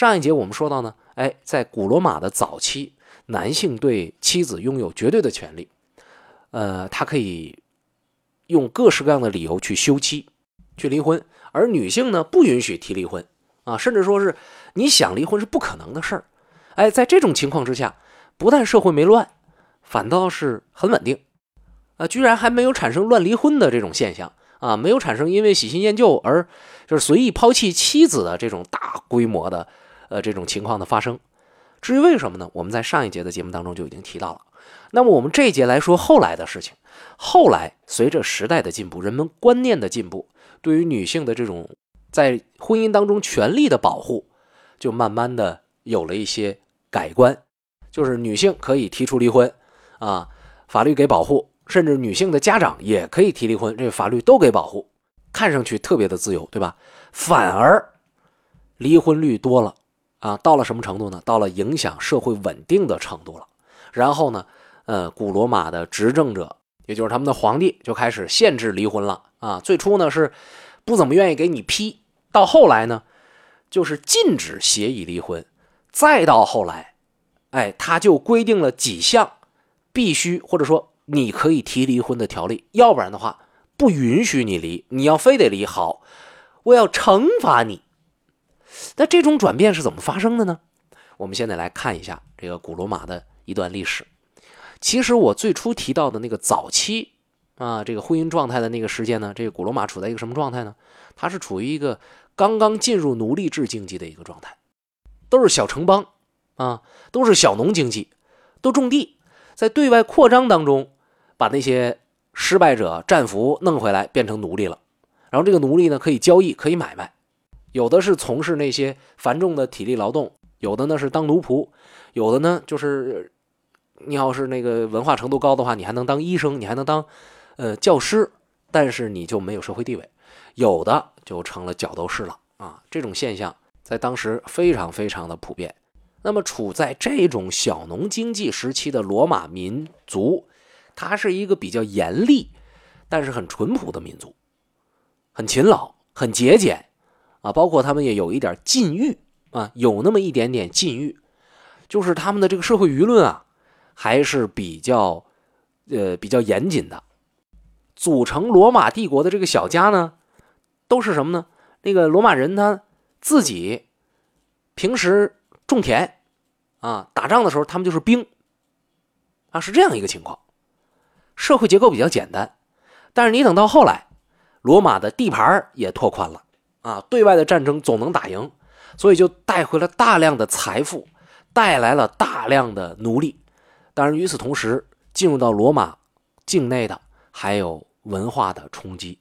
上一节我们说到呢，哎，在古罗马的早期，男性对妻子拥有绝对的权利，呃，他可以用各式各样的理由去休妻、去离婚，而女性呢不允许提离婚啊，甚至说是你想离婚是不可能的事儿。哎，在这种情况之下，不但社会没乱，反倒是很稳定，啊，居然还没有产生乱离婚的这种现象啊，没有产生因为喜新厌旧而就是随意抛弃妻子的这种大规模的。呃，这种情况的发生，至于为什么呢？我们在上一节的节目当中就已经提到了。那么我们这一节来说后来的事情。后来随着时代的进步，人们观念的进步，对于女性的这种在婚姻当中权利的保护，就慢慢的有了一些改观。就是女性可以提出离婚啊，法律给保护，甚至女性的家长也可以提离婚，这个法律都给保护，看上去特别的自由，对吧？反而离婚率多了。啊，到了什么程度呢？到了影响社会稳定的程度了。然后呢，呃，古罗马的执政者，也就是他们的皇帝，就开始限制离婚了。啊，最初呢是不怎么愿意给你批，到后来呢，就是禁止协议离婚，再到后来，哎，他就规定了几项必须或者说你可以提离婚的条例，要不然的话不允许你离。你要非得离，好，我要惩罚你。那这种转变是怎么发生的呢？我们现在来看一下这个古罗马的一段历史。其实我最初提到的那个早期啊，这个婚姻状态的那个时间呢，这个古罗马处在一个什么状态呢？它是处于一个刚刚进入奴隶制经济的一个状态，都是小城邦啊，都是小农经济，都种地，在对外扩张当中，把那些失败者战俘弄回来变成奴隶了，然后这个奴隶呢可以交易，可以买卖。有的是从事那些繁重的体力劳动，有的呢是当奴仆，有的呢就是你要是那个文化程度高的话，你还能当医生，你还能当呃教师，但是你就没有社会地位。有的就成了角斗士了啊！这种现象在当时非常非常的普遍。那么处在这种小农经济时期的罗马民族，它是一个比较严厉，但是很淳朴的民族，很勤劳，很节俭。啊，包括他们也有一点禁欲啊，有那么一点点禁欲，就是他们的这个社会舆论啊，还是比较，呃，比较严谨的。组成罗马帝国的这个小家呢，都是什么呢？那个罗马人他自己平时种田啊，打仗的时候他们就是兵啊，是这样一个情况。社会结构比较简单，但是你等到后来，罗马的地盘也拓宽了。啊，对外的战争总能打赢，所以就带回了大量的财富，带来了大量的奴隶。当然，与此同时，进入到罗马境内的还有文化的冲击，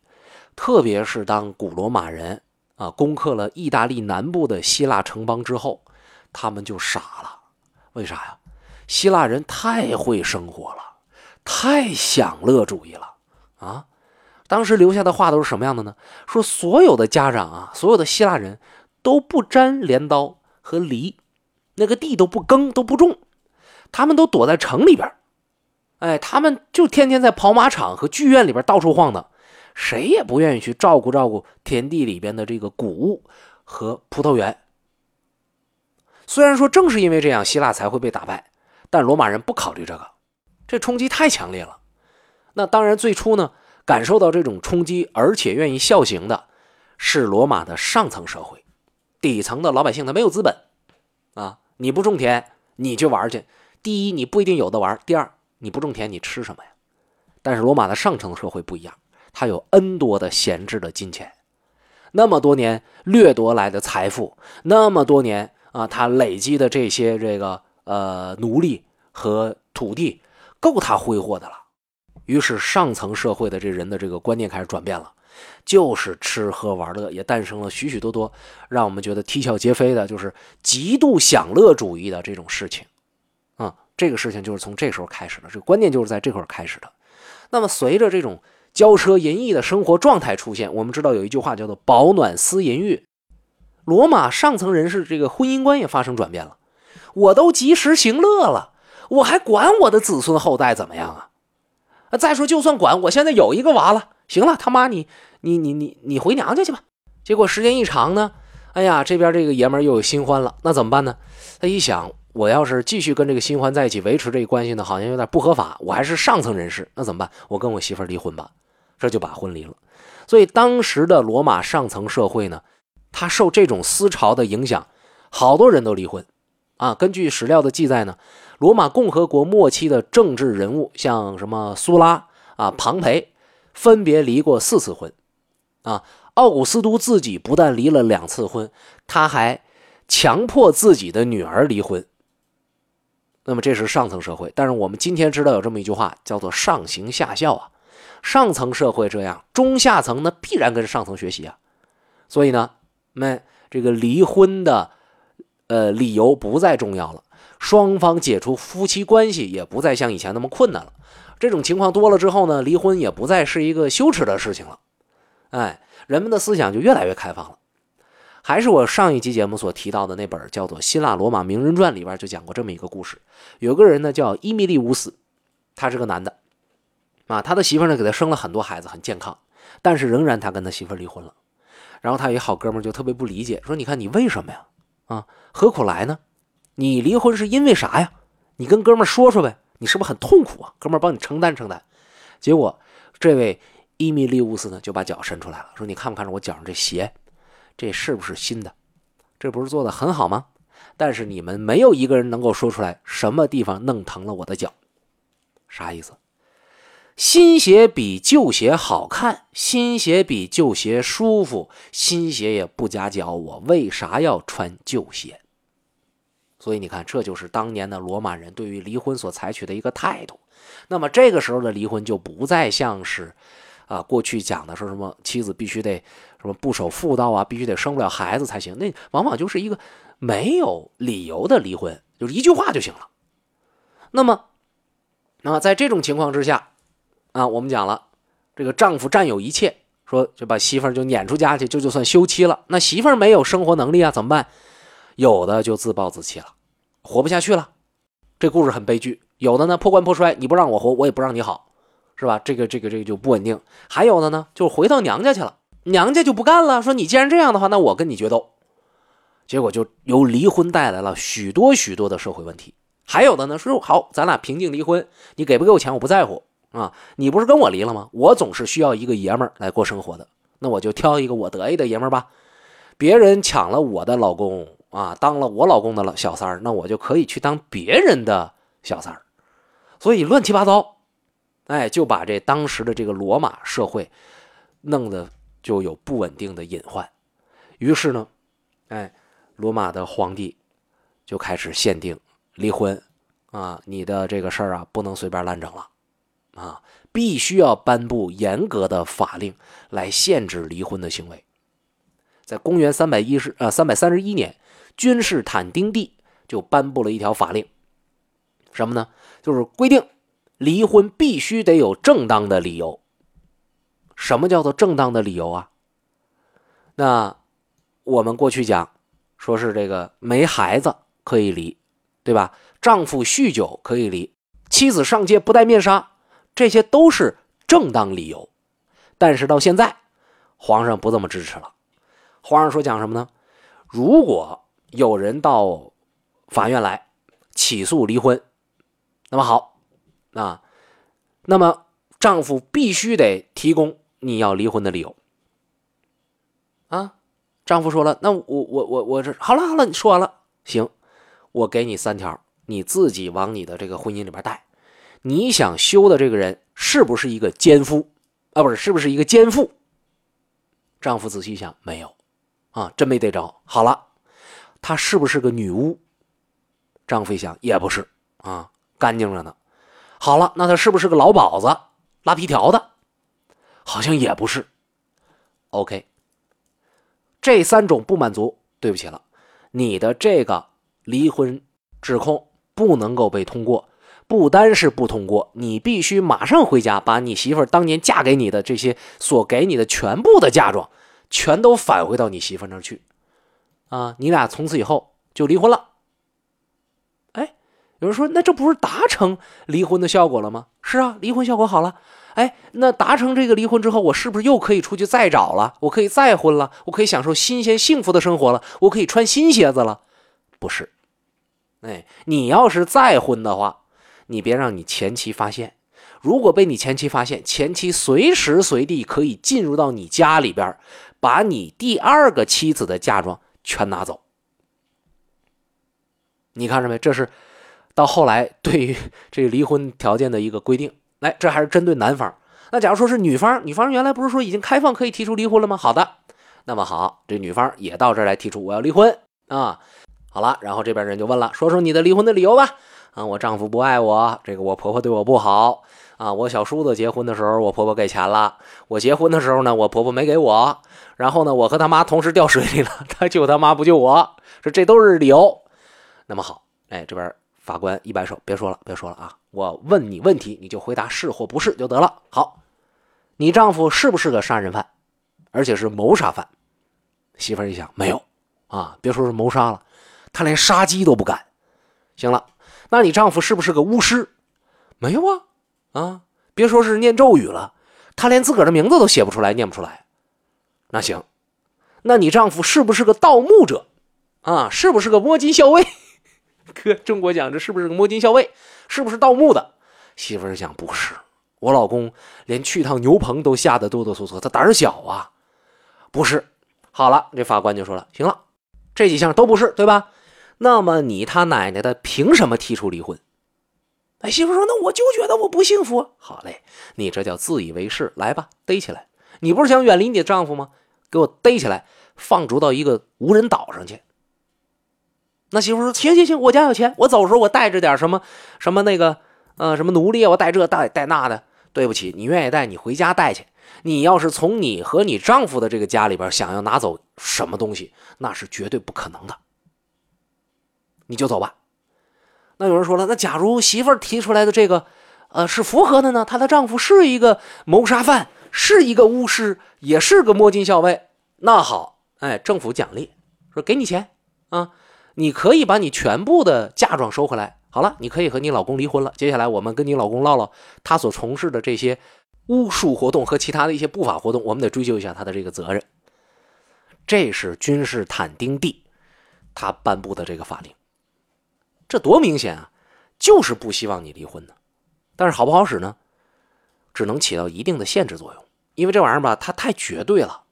特别是当古罗马人啊攻克了意大利南部的希腊城邦之后，他们就傻了。为啥呀？希腊人太会生活了，太享乐主义了啊！当时留下的话都是什么样的呢？说所有的家长啊，所有的希腊人都不沾镰刀和犁，那个地都不耕都不种，他们都躲在城里边哎，他们就天天在跑马场和剧院里边到处晃荡，谁也不愿意去照顾照顾田地里边的这个谷物和葡萄园。虽然说正是因为这样，希腊才会被打败，但罗马人不考虑这个，这冲击太强烈了。那当然，最初呢。感受到这种冲击，而且愿意效行的，是罗马的上层社会，底层的老百姓他没有资本，啊，你不种田你去玩去，第一你不一定有的玩，第二你不种田你吃什么呀？但是罗马的上层社会不一样，他有 N 多的闲置的金钱，那么多年掠夺来的财富，那么多年啊，他累积的这些这个呃奴隶和土地，够他挥霍的了。于是，上层社会的这人的这个观念开始转变了，就是吃喝玩乐，也诞生了许许多多让我们觉得啼笑皆非的，就是极度享乐主义的这种事情。啊，这个事情就是从这时候开始的，这个观念就是在这块开始的。那么，随着这种骄奢淫逸的生活状态出现，我们知道有一句话叫做“饱暖思淫欲”。罗马上层人士这个婚姻观也发生转变了，我都及时行乐了，我还管我的子孙后代怎么样啊？再说，就算管，我现在有一个娃了，行了，他妈你你你你你回娘家去吧。结果时间一长呢，哎呀，这边这个爷们又有新欢了，那怎么办呢？他一想，我要是继续跟这个新欢在一起维持这个关系呢，好像有点不合法。我还是上层人士，那怎么办？我跟我媳妇儿离婚吧，这就把婚离了。所以当时的罗马上层社会呢，他受这种思潮的影响，好多人都离婚。啊，根据史料的记载呢，罗马共和国末期的政治人物，像什么苏拉啊、庞培，分别离过四次婚。啊，奥古斯都自己不但离了两次婚，他还强迫自己的女儿离婚。那么这是上层社会，但是我们今天知道有这么一句话，叫做“上行下效”啊。上层社会这样，中下层呢必然跟上层学习啊。所以呢，那这个离婚的。呃，理由不再重要了，双方解除夫妻关系也不再像以前那么困难了。这种情况多了之后呢，离婚也不再是一个羞耻的事情了。哎，人们的思想就越来越开放了。还是我上一集节目所提到的那本叫做《希腊罗马名人传》里边就讲过这么一个故事。有个人呢叫伊米利乌斯，他是个男的，啊，他的媳妇呢给他生了很多孩子，很健康，但是仍然他跟他媳妇离婚了。然后他一好哥们就特别不理解，说：“你看你为什么呀？”啊，何苦来呢？你离婚是因为啥呀？你跟哥们说说呗。你是不是很痛苦啊？哥们帮你承担承担。结果这位伊米利乌斯呢，就把脚伸出来了，说：“你看不看着我脚上这鞋？这是不是新的？这不是做的很好吗？但是你们没有一个人能够说出来什么地方弄疼了我的脚，啥意思？新鞋比旧鞋好看，新鞋比旧鞋舒服，新鞋也不夹脚，我为啥要穿旧鞋？”所以你看，这就是当年的罗马人对于离婚所采取的一个态度。那么这个时候的离婚就不再像是，啊，过去讲的说什么妻子必须得什么不守妇道啊，必须得生不了孩子才行。那往往就是一个没有理由的离婚，就是一句话就行了。那么，那么在这种情况之下，啊，我们讲了，这个丈夫占有一切，说就把媳妇儿就撵出家去，就就算休妻了。那媳妇儿没有生活能力啊，怎么办？有的就自暴自弃了，活不下去了，这故事很悲剧。有的呢破罐破摔，你不让我活，我也不让你好，是吧？这个这个这个就不稳定。还有的呢，就回到娘家去了，娘家就不干了，说你既然这样的话，那我跟你决斗。结果就由离婚带来了许多许多的社会问题。还有的呢，说好，咱俩平静离婚，你给不给我钱我不在乎啊，你不是跟我离了吗？我总是需要一个爷们儿来过生活的，那我就挑一个我得意的爷们儿吧。别人抢了我的老公。啊，当了我老公的了小三儿，那我就可以去当别人的小三儿，所以乱七八糟，哎，就把这当时的这个罗马社会弄得就有不稳定的隐患。于是呢，哎，罗马的皇帝就开始限定离婚啊，你的这个事儿啊不能随便乱整了啊，必须要颁布严格的法令来限制离婚的行为。在公元三百一十呃三百三十一年。君士坦丁帝就颁布了一条法令，什么呢？就是规定离婚必须得有正当的理由。什么叫做正当的理由啊？那我们过去讲，说是这个没孩子可以离，对吧？丈夫酗酒可以离，妻子上街不戴面纱，这些都是正当理由。但是到现在，皇上不这么支持了。皇上说讲什么呢？如果有人到法院来起诉离婚，那么好啊，那么丈夫必须得提供你要离婚的理由啊。丈夫说了，那我我我我这好了好了，你说完了，行，我给你三条，你自己往你的这个婚姻里边带。你想休的这个人是不是一个奸夫啊？不是，是不是一个奸妇？丈夫仔细想，没有啊，真没逮着。好了。她是不是个女巫？张飞想，也不是啊，干净着呢。好了，那她是不是个老鸨子，拉皮条的？好像也不是。OK，这三种不满足，对不起了，你的这个离婚指控不能够被通过。不单是不通过，你必须马上回家，把你媳妇当年嫁给你的这些所给你的全部的嫁妆，全都返回到你媳妇那儿去。啊，你俩从此以后就离婚了。哎，有人说，那这不是达成离婚的效果了吗？是啊，离婚效果好了。哎，那达成这个离婚之后，我是不是又可以出去再找了？我可以再婚了？我可以享受新鲜幸福的生活了？我可以穿新鞋子了？不是，哎，你要是再婚的话，你别让你前妻发现。如果被你前妻发现，前妻随时随地可以进入到你家里边，把你第二个妻子的嫁妆全拿走。你看着没？这是到后来对于这离婚条件的一个规定。来，这还是针对男方。那假如说是女方，女方原来不是说已经开放可以提出离婚了吗？好的，那么好，这女方也到这儿来提出我要离婚啊。好了，然后这边人就问了，说说你的离婚的理由吧。啊，我丈夫不爱我，这个我婆婆对我不好。啊，我小叔子结婚的时候，我婆婆给钱了。我结婚的时候呢，我婆婆没给我。然后呢，我和他妈同时掉水里了，他救他妈不救我，说这都是理由。那么好，哎，这边法官一摆手，别说了，别说了啊！我问你问题，你就回答是或不是就得了。好，你丈夫是不是个杀人犯，而且是谋杀犯？媳妇一想，没有啊，别说是谋杀了，他连杀鸡都不敢。行了，那你丈夫是不是个巫师？没有啊。啊，别说是念咒语了，他连自个儿的名字都写不出来，念不出来。那行，那你丈夫是不是个盗墓者？啊，是不是个摸金校尉？哥，中国讲这是不是个摸金校尉？是不是盗墓的？媳妇儿讲不是，我老公连去趟牛棚都吓得哆哆嗦嗦，他胆儿小啊。不是，好了，这法官就说了，行了，这几项都不是，对吧？那么你他奶奶的凭什么提出离婚？哎，媳妇说：“那我就觉得我不幸福。”好嘞，你这叫自以为是。来吧，逮起来！你不是想远离你的丈夫吗？给我逮起来，放逐到一个无人岛上去。那媳妇说：“行行行，我家有钱，我走时候我带着点什么什么那个，呃，什么奴隶，我带这带带那的。对不起，你愿意带，你回家带去。你要是从你和你丈夫的这个家里边想要拿走什么东西，那是绝对不可能的。你就走吧。”那有人说了，那假如媳妇提出来的这个，呃，是符合的呢？她的丈夫是一个谋杀犯，是一个巫师，也是个摸金校尉。那好，哎，政府奖励，说给你钱啊，你可以把你全部的嫁妆收回来。好了，你可以和你老公离婚了。接下来我们跟你老公唠唠他所从事的这些巫术活动和其他的一些不法活动，我们得追究一下他的这个责任。这是君士坦丁帝他颁布的这个法令。这多明显啊，就是不希望你离婚呢。但是好不好使呢？只能起到一定的限制作用，因为这玩意儿吧，它太绝对了。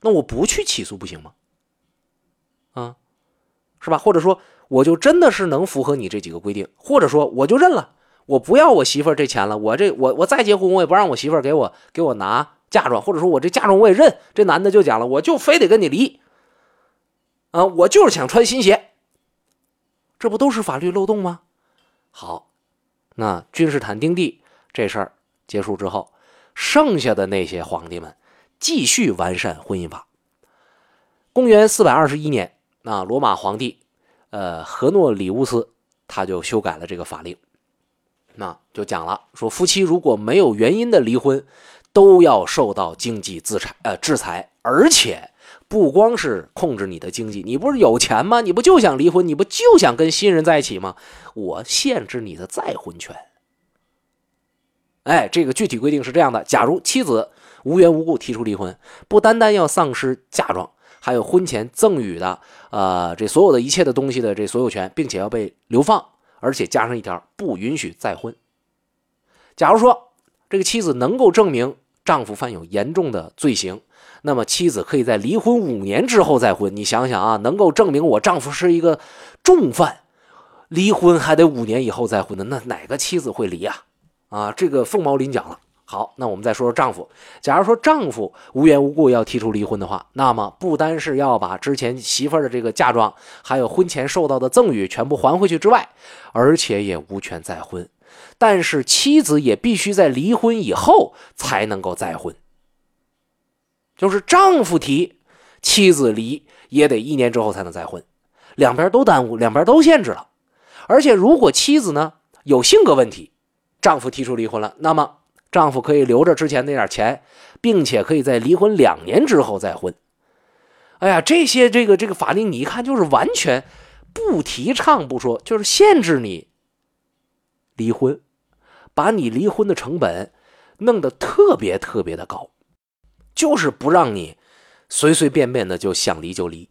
那我不去起诉不行吗？啊，是吧？或者说，我就真的是能符合你这几个规定，或者说我就认了，我不要我媳妇儿这钱了。我这我我再结婚，我也不让我媳妇儿给我给我拿嫁妆，或者说我这嫁妆我也认。这男的就讲了，我就非得跟你离。啊，我就是想穿新鞋。这不都是法律漏洞吗？好，那君士坦丁帝这事儿结束之后，剩下的那些皇帝们继续完善婚姻法。公元四百二十一年，那罗马皇帝，呃，何诺里乌斯他就修改了这个法令，那就讲了，说夫妻如果没有原因的离婚，都要受到经济制裁，呃，制裁，而且。不光是控制你的经济，你不是有钱吗？你不就想离婚？你不就想跟新人在一起吗？我限制你的再婚权。哎，这个具体规定是这样的：假如妻子无缘无故提出离婚，不单单要丧失嫁妆，还有婚前赠与的，呃，这所有的一切的东西的这所有权，并且要被流放，而且加上一条，不允许再婚。假如说这个妻子能够证明丈夫犯有严重的罪行。那么妻子可以在离婚五年之后再婚。你想想啊，能够证明我丈夫是一个重犯，离婚还得五年以后再婚的，那哪个妻子会离啊？啊，这个凤毛麟角了。好，那我们再说说丈夫。假如说丈夫无缘无故要提出离婚的话，那么不单是要把之前媳妇的这个嫁妆，还有婚前受到的赠与全部还回去之外，而且也无权再婚。但是妻子也必须在离婚以后才能够再婚。就是丈夫提，妻子离也得一年之后才能再婚，两边都耽误，两边都限制了。而且如果妻子呢有性格问题，丈夫提出离婚了，那么丈夫可以留着之前那点钱，并且可以在离婚两年之后再婚。哎呀，这些这个这个法令你一看就是完全不提倡不说，就是限制你离婚，把你离婚的成本弄得特别特别的高，就是不让你随随便便的就想离就离。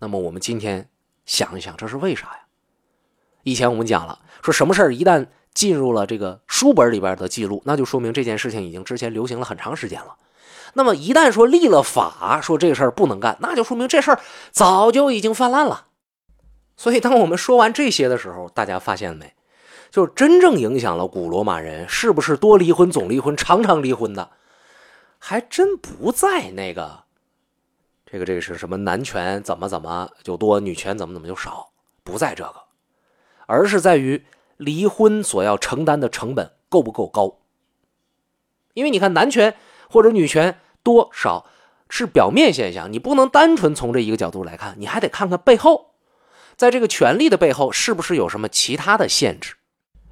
那么我们今天想一想，这是为啥呀？以前我们讲了，说什么事儿一旦进入了这个书本里边的记录，那就说明这件事情已经之前流行了很长时间了。那么一旦说立了法，说这个事儿不能干，那就说明这事儿早就已经泛滥了。所以，当我们说完这些的时候，大家发现没？就是真正影响了古罗马人是不是多离婚、总离婚、常常离婚的，还真不在那个这个这个是什么男权怎么怎么就多，女权怎么怎么就少，不在这个，而是在于离婚所要承担的成本够不够高。因为你看，男权或者女权多少是表面现象，你不能单纯从这一个角度来看，你还得看看背后，在这个权利的背后是不是有什么其他的限制。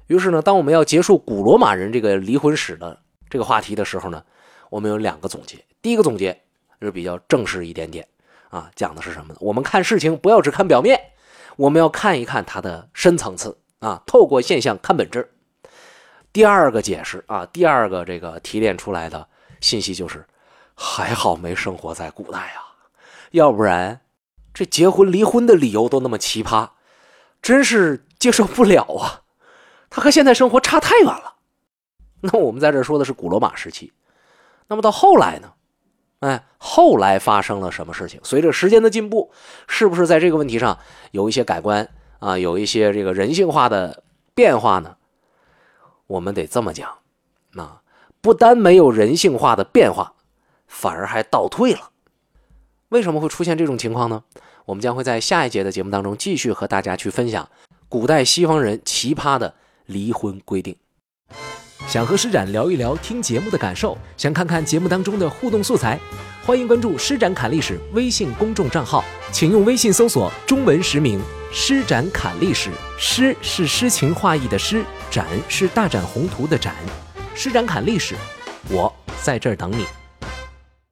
于是呢，当我们要结束古罗马人这个离婚史的这个话题的时候呢，我们有两个总结。第一个总结是比较正式一点点啊，讲的是什么呢？我们看事情不要只看表面，我们要看一看它的深层次啊，透过现象看本质。第二个解释啊，第二个这个提炼出来的信息就是，还好没生活在古代啊，要不然这结婚离婚的理由都那么奇葩，真是接受不了啊。它和现在生活差太远了。那我们在这说的是古罗马时期。那么到后来呢？哎，后来发生了什么事情？随着时间的进步，是不是在这个问题上有一些改观啊？有一些这个人性化的变化呢？我们得这么讲，那不单没有人性化的变化，反而还倒退了。为什么会出现这种情况呢？我们将会在下一节的节目当中继续和大家去分享古代西方人奇葩的。离婚规定。想和施展聊一聊听节目的感受，想看看节目当中的互动素材，欢迎关注“施展侃历史”微信公众账号，请用微信搜索中文实名“施展侃历史”。诗是诗情画意的诗，展是大展宏图的展。施展侃历史，我在这儿等你。